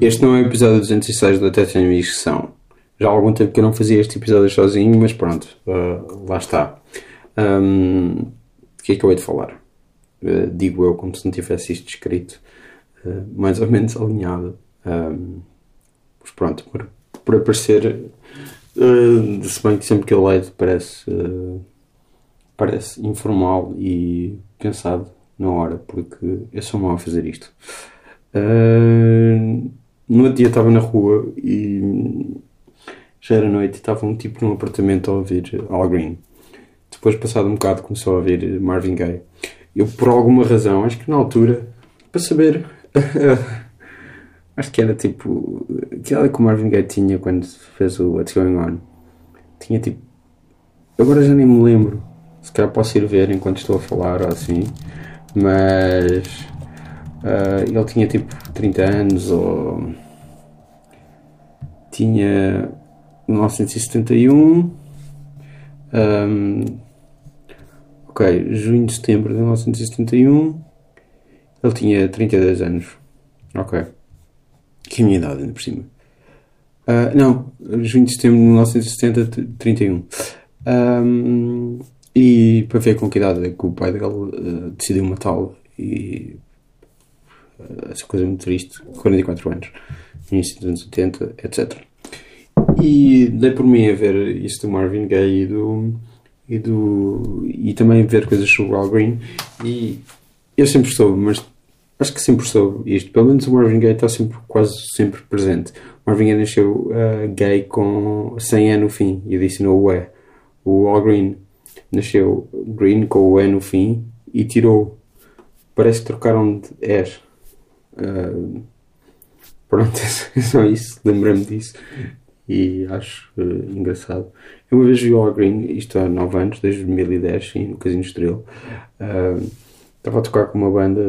Este não é o episódio 206 do Até Tenho Amigos. Já há algum tempo que eu não fazia este episódio sozinho, mas pronto, uh, lá está. Um, o que é que eu hei de falar? Uh, digo eu como se não tivesse isto escrito, uh, mais ou menos alinhado. Um, pronto, por, por aparecer, uh, se bem que sempre que eu leio parece, parece informal e pensado na hora, porque eu sou mau a fazer isto. Uh, no outro dia estava na rua e já era noite e estava um tipo num apartamento a ouvir Al Green. Depois, passado um bocado, começou a ouvir Marvin Gaye. Eu, por alguma razão, acho que na altura, para saber, acho que era tipo aquela que o Marvin Gaye tinha quando fez o What's Going On. Tinha tipo. Agora já nem me lembro. Se calhar posso ir ver enquanto estou a falar ou assim. Mas Uh, ele tinha tipo 30 anos ou tinha 1971 um, ok, junho de setembro de 1971 ele tinha 32 anos ok que é a minha idade ainda por cima uh, não, junho de setembro de 1970 31 um, e para ver com que idade é que o pai dele uh, decidiu matá-lo e essa coisa muito triste, 44 anos, início dos anos 80, etc. E dei por mim a ver isso do Marvin Gaye e do. E, do, e também ver coisas sobre o Al Green. E eu sempre soube, mas acho que sempre soube isto. Pelo menos o Marvin Gaye está sempre, quase sempre presente. O Marvin Gaye nasceu uh, gay com 100 anos no fim e adicionou o E. O Al Green nasceu green com o E no fim e tirou. Parece que trocaram de S. Uh, pronto, é só isso, lembrei-me disso e acho uh, engraçado. Eu uma vez vi o All Green, isto há 9 anos, desde 2010, sim, no Casino Estrela. Uh, estava a tocar com uma banda,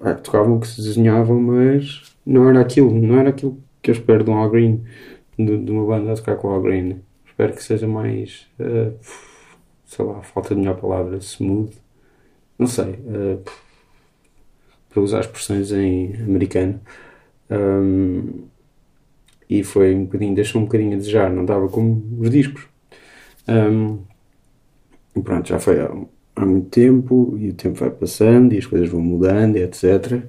ah, tocavam que se desenhavam, mas não era aquilo, não era aquilo que eu espero de um All Green, de, de uma banda a tocar com o All Green. Espero que seja mais, uh, sei lá, falta de melhor palavra, smooth, não sei. Uh, para usar expressões em americano. Um, e foi um bocadinho, deixou um bocadinho a desejar, não dava como os discos. Um, pronto, já foi há, muito tempo e o tempo vai passando e as coisas vão mudando, etc.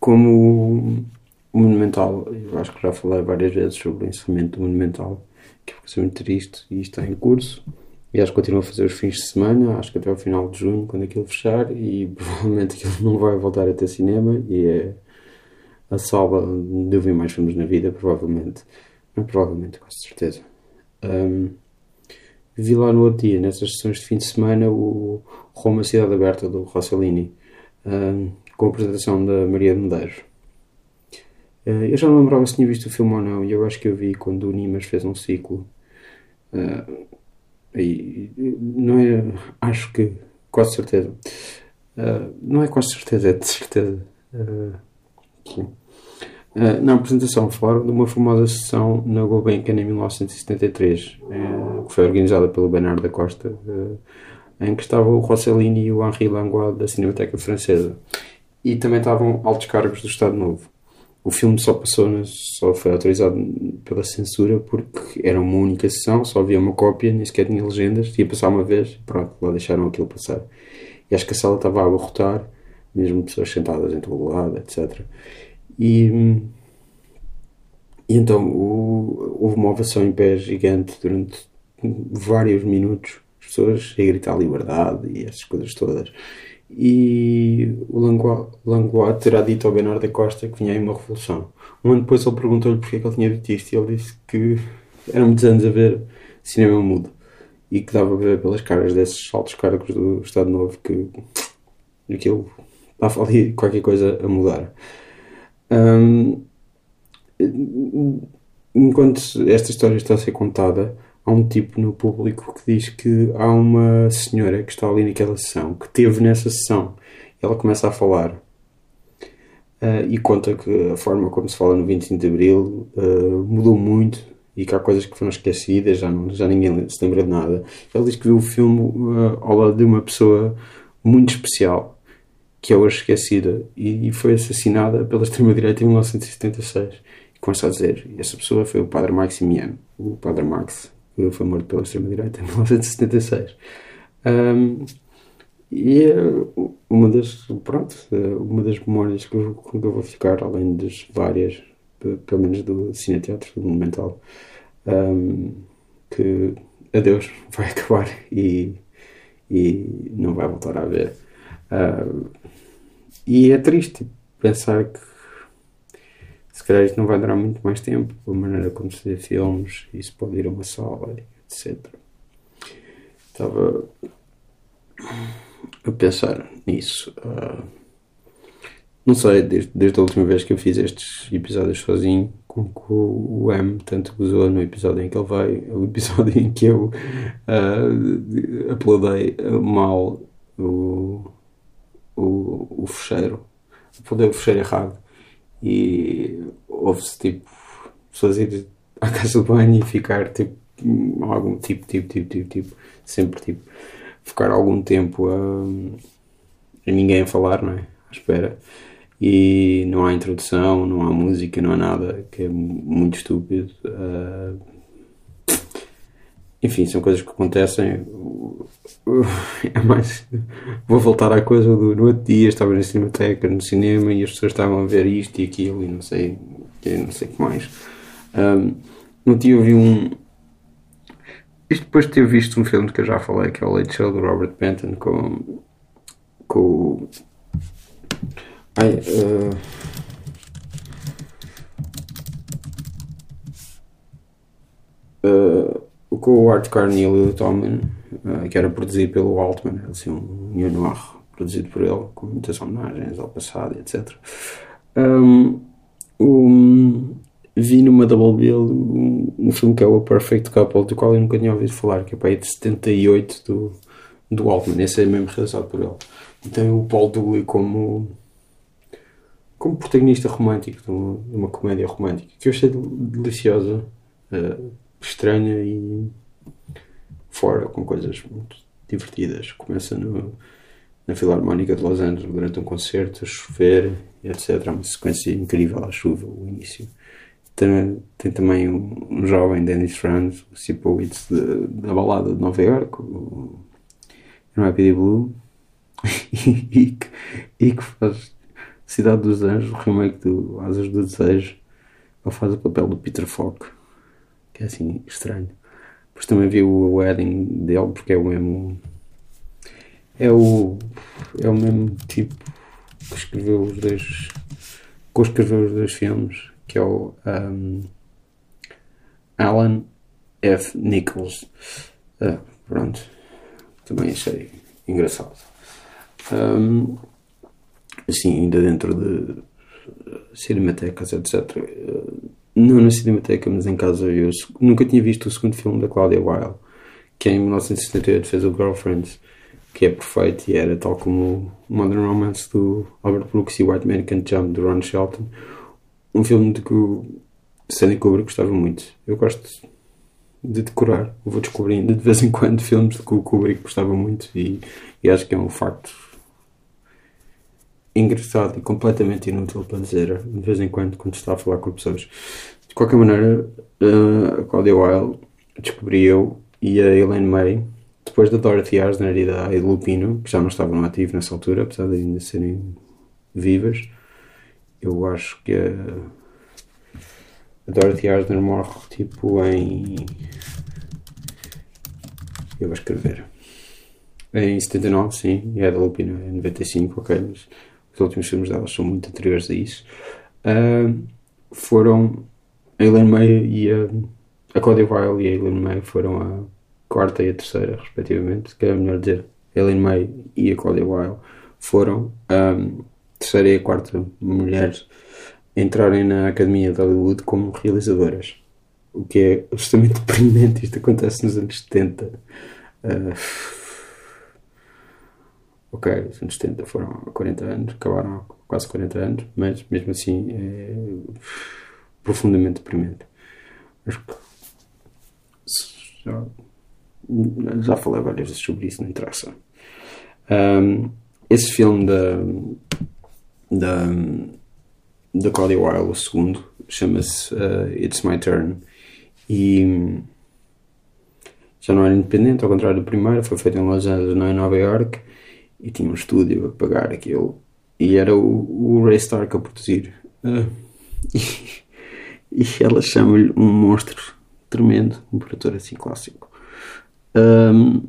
Como o Monumental, eu acho que já falei várias vezes sobre o encerramento do Monumental, que foi muito triste e está em curso. E acho que continua a fazer os fins de semana, acho que até ao final de junho, quando aquilo fechar, e provavelmente aquilo não vai voltar a ter cinema, e é a sala onde eu vi mais filmes na vida, provavelmente. Não, provavelmente, com certeza. Um, vi lá no outro dia, nessas sessões de fim de semana, o Roma Cidade Aberta, do Rossellini, com a apresentação da Maria de Medeiros. Uh, eu já não lembrava se tinha visto o filme ou não, e eu acho que eu vi quando o Nimas fez um ciclo. E não é. Acho que. Quase certeza. Uh, não é quase certeza, é de certeza. Uh, uh, na apresentação falaram de uma famosa sessão na Gulbenkian em 1973, que foi organizada pelo Bernardo da Costa, em que estava o Rossellini e o Henri Langlois da Cinemateca Francesa. E também estavam altos cargos do Estado Novo. O filme só passou, só foi autorizado pela censura porque era uma única sessão, só havia uma cópia, nem sequer tinha legendas, ia passar uma vez, pronto, lá deixaram aquilo passar. E acho que a sala estava a abarrotar, mesmo pessoas sentadas em todo lado, etc. E, e então o, houve uma ovação em pé gigante durante vários minutos, as pessoas a gritar liberdade e essas coisas todas e o Langlois terá dito ao Bernardo da Costa que vinha aí uma revolução. Um ano depois ele perguntou-lhe porque é que ele tinha dito isto e ele disse que eram muitos anos a ver cinema mudo e que dava a ver pelas caras desses altos cargos do Estado Novo que aquilo estava ali qualquer coisa a mudar. Um, enquanto esta história está a ser contada, há um tipo no público que diz que há uma senhora que está ali naquela sessão, que teve nessa sessão. Ela começa a falar. uh, e conta que a forma como se fala no 25 de Abril uh, mudou muito e que há coisas que foram esquecidas, já, não, já ninguém se lembra de nada. Ele diz que viu o filme uh, ao lado de uma pessoa muito especial, que é hoje esquecida, e foi assassinada pela extrema-direita em 1976. E começa a dizer, essa pessoa foi o Padre Maximiano, o Padre Max, foi morto pela extrema-direita em 1976. Um, e é uma das, pronto, uma das memórias que eu, que eu vou ficar, além das várias, pelo menos do Cineteatro, do Monumental, um, que adeus, vai acabar e, e não vai voltar a ver. Uh, e é triste pensar que se calhar isto não vai durar muito mais tempo, a maneira como se vê filmes, isso pode ir a uma sala, etc. Estava a pensar nisso. Uh, não sei, desde, desde a última vez que eu fiz estes episódios sozinho, como que o M tanto gozou no episódio em que ele veio, o episódio em que eu uh, mal o, o, fecheiro, o fecheiro errado e houve-se tipo pessoas ir à casa do banho e ficar tipo algum tipo, tipo, tipo, tipo, tipo, sempre tipo ficar algum tempo a, a ninguém a falar, não é? À espera. E não há introdução, não há música, não há nada, que é muito estúpido. Uh, enfim, são coisas que acontecem. É mais. Vou voltar à coisa do. No outro dia estava na Cinemateca, no cinema, e as pessoas estavam a ver isto e aquilo, e não sei, não sei o que mais. Um, no dia vi um, isto depois de ter visto um filme que eu já falei, que é o Late Show do Robert Benton com. com. Ai. Uh, uh, com o Art Carnell e o Tomlin, uh, que era produzido pelo Altman, assim, um New Noir produzido por ele, com muitas homenagens ao passado, etc. Um, um, vi numa Double Bill um, um, filme que é o Perfect Couple, do qual eu nunca tinha ouvido falar, que é para aí de 78 do, do Altman. Esse é mesmo realizado por ele. E tem o Paul Dooley como, como protagonista romântico de uma, de uma comédia romântica que eu achei deliciosa, uh, estranha e fora, com coisas muito divertidas. Começa no, na Filarmónica de Los Angeles durante um concerto, a chover, etc. É uma sequência incrível à chuva, o início. Tem, tem também um, um, jovem, Dennis Franz, o Sipowicz da balada de Nova York, o NYPD Blue, e, que, e que faz Cidade dos Anjos, o remake do Asas do Desejo. Ele faz o papel do Peter Falk, que é assim estranho. Depois também vi o Wedding dele, porque é o mesmo. É o. É o mesmo tipo que escreveu os dois. que escreveu os dois filmes que é o um, Alan F. Nichols. Uh, pronto, também achei engraçado. Um, assim, ainda dentro de cinematecas, etc. Uh, não na cinemateca, mas em casa eu nunca tinha visto o segundo filme da Claudia Weil, que em 1978 fez o Girlfriends, que é perfeito e era tal como o Modern Romance do Albert Brooks e White Man Can't Jump do Ron Shelton um filme de que o Stanley Kubrick gostava muito. Eu gosto de decorar, vou descobrindo de vez em quando filmes de que o Kubrick gostava muito e, e acho que é um facto engraçado e completamente inútil para dizer de vez em quando quando está a falar com pessoas. De qualquer maneira, uh, a Claudia Weil descobri eu e a Elaine May, depois da Dorothy Arzner e da Aida Lupino, que já não estavam ativos nessa altura, apesar de ainda serem vivas, eu acho que a, Dorothy Arzner morre tipo em. Eu vou escrever. Em 79, sim, e a da Lupina em 95, ok, mas os últimos filmes dela são muito anteriores a isso. Uh, foram a Elaine May e a, a Weil e a Elaine May foram a quarta e a terceira, respectivamente, que é melhor dizer. A Elaine May e a Claudia Weil foram um, terceira e a quarta mulheres entrarem na Academia de Hollywood como realizadoras. O que é absolutamente deprimente. Isto acontece nos anos 70. Uh, Ok, os anos 70 foram há 40 anos, acabaram há quase 40 anos, mas mesmo assim é profundamente deprimente. Acho que já, já falei várias vezes sobre isso, não interessa. Um, esse filme da, da, da Claudia Weil, o segundo, chama-se uh, It's My Turn e já não era independente, ao contrário do primeiro, foi feito em Los Angeles, não em Nova York e tinha um estúdio a pagar aquilo. E era o, o Ray Stark a produzir uh, e, e ela chama-lhe um monstro tremendo, um produtor assim clássico. Um,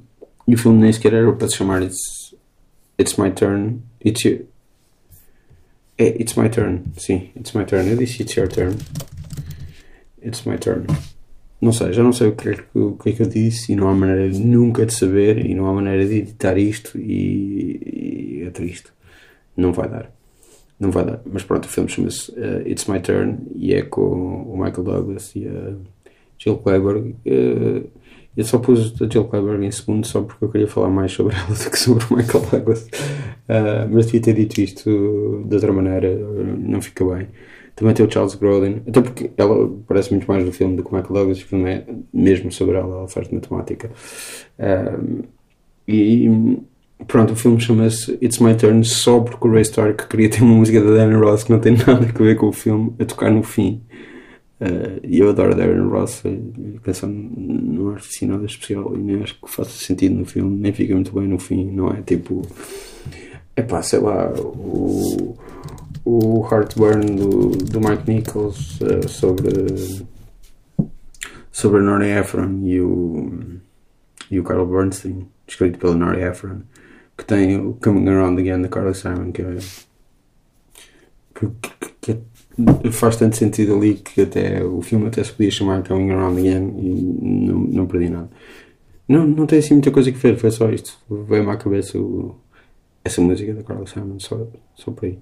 e o filme nem sequer era para se chamar It's, It's My Turn It's Your, é, It's My Turn, sim, It's My Turn. Eu disse It's Your Turn. It's My Turn não sei, já não sei o que, é que, o que é que eu disse e não há maneira nunca de saber e não há maneira de editar isto e, e é triste. Não vai dar. Não vai dar. Mas pronto, o filme chama-se uh, It's My Turn e é com o Michael Douglas e a Jill Clyburn. Uh, eu só pus a Jill Clyburn em segundo só porque eu queria falar mais sobre ela do que sobre o Michael Douglas. Uh, mas devia ter dito isto de outra maneira, não fica bem. Também tem o Charles Grodin, até porque ela parece muito mais do filme do que o Michael Douglas, o filme é mesmo sobre ela, ela faz de matemática. Um, e pronto, o filme chama-se It's My Turn só porque o Ray Stark queria ter uma música da Darren Ross que não tem nada a ver com o filme a tocar no fim. Uh, e eu adoro Darren Ross, a canção não acho assim nada especial e nem acho que faça sentido no filme, nem fica muito bem no fim, não é? Tipo, é pá, sei lá, o o Heartburn do, do Mike Nichols uh, sobre sobre a Nori Ephron e o e o Carl Bernstein escrito pela Nori Ephron que tem o Coming Around Again da Carly Simon que é que, que, que, faz tanto sentido ali que até o filme até se podia chamar Coming Around Again e não, não perdi nada. Não, não tem assim muita coisa que ver, foi só isto. Veio-me à cabeça o, essa música da Carly Simon só, só por aí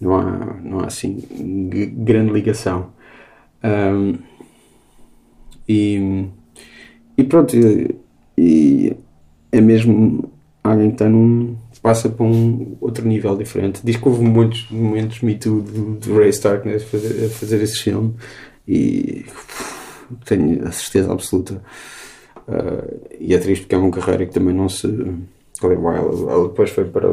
não há, não há assim grande ligação. Um, e, e pronto, e é mesmo alguém que está num. passa para um outro nível diferente. Diz que houve muitos momentos Me Too do Ray Stark né, a, fazer, a fazer esse filme e tenho a certeza absoluta. Uh, e é triste porque é uma carreira que também não se ela, ela depois foi para.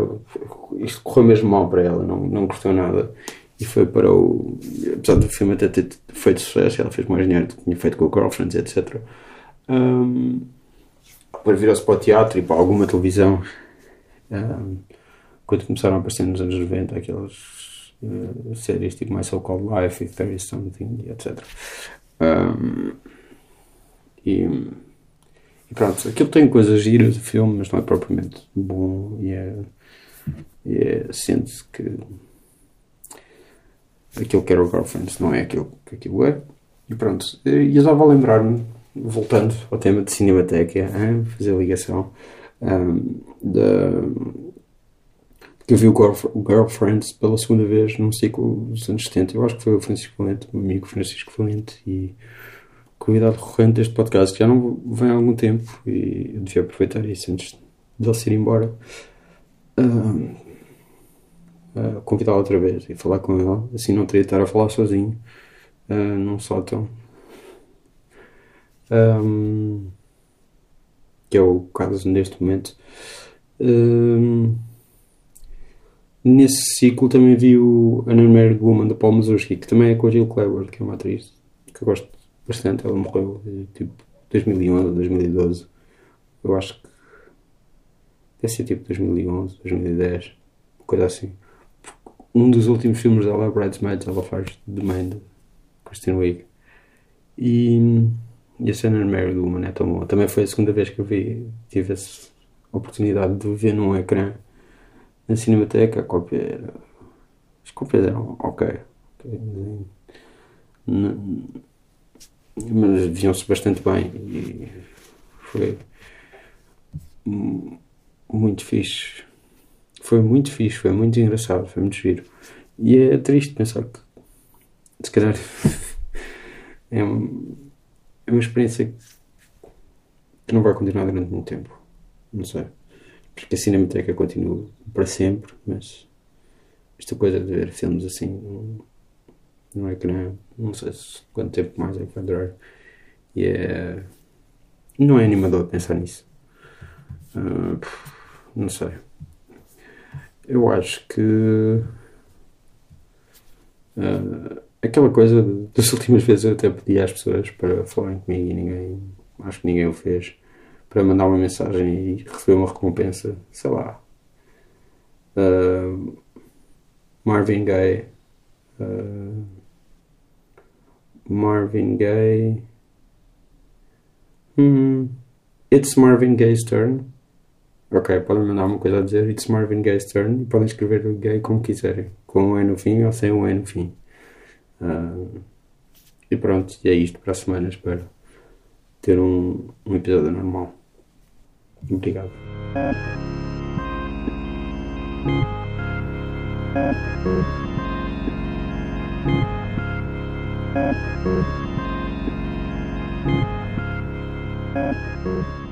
Isto correu mesmo mal para ela, não, não gostou nada. E foi para o. Apesar do filme até ter feito sucesso, ela fez mais dinheiro do que tinha feito com o Girlfriends, etc. Um, depois virou-se para o teatro e para alguma televisão. Um, quando começaram a aparecer nos anos 90, aquelas uh, séries tipo My So Called Life e There Is Something, etc. Um, e pronto, aquilo tem coisas giras do filme, mas não é propriamente bom e é. E é sente-se que aquilo que era o Girlfriends não é aquilo que aquilo é. E pronto, e eu já vou lembrar-me, voltando ao tema de Cinemateca, hein, fazer ligação, um, da, que eu vi o, Girlf Girlfriends pela segunda vez num ciclo dos anos 70. Eu acho que foi o Francisco Valente, o amigo Francisco Valente, e convidado recorrente deste podcast, já não vem há algum tempo e eu devia aproveitar isso antes de ele se ir embora. Uh, uh, convidá-lo outra vez e falar com ele, assim não teria de estar a falar sozinho uh, num sótão. Um, que é o caso neste momento. Um, nesse ciclo também vi o An Unmarried Woman da Paul Mazursky, que também é com a Jill Clever, que é uma atriz que eu gosto bastante. Ela morreu tipo 2011 ou 2012. Eu acho que deve ser tipo 2011, 2010, uma coisa assim. Um dos últimos filmes dela é Bridesmaids, ela faz The Man de Kristen Wiig. E, e a cena Married Woman é tão boa. Também foi a segunda vez que eu vi, tive essa oportunidade de ver num ecrã na Cinemateca. A cópia era. As cópias eram ok. okay mas viam-se bastante bem e foi muito fixe. Foi muito fixe, foi muito engraçado, foi muito giro. E é triste pensar que se calhar é, é uma experiência que não vai continuar durante muito tempo. Não sei. Porque a Cinemateca continua para sempre, mas esta coisa de ver filmes assim não é que não, não sei se quanto tempo mais é que vai durar. E é. Não é animador pensar nisso. Uh, não sei. Eu acho que. Uh, aquela coisa das últimas vezes eu até pedi às pessoas para falarem comigo e ninguém. Acho que ninguém o fez. Para mandar uma mensagem e receber uma recompensa. Sei lá. Uh, Marvin Gaye. Marvin Gaye. Hmm. It's Marvin Gaye's turn. Ok, podem mandar uma coisa a dizer It's Marvin Gaye's turn e podem escrever o gay como quiserem, com um E no fim ou sem um E no fim. Uh, e pronto, é isto para a semana. Espero ter um, um episódio normal. Obrigado. Thank you.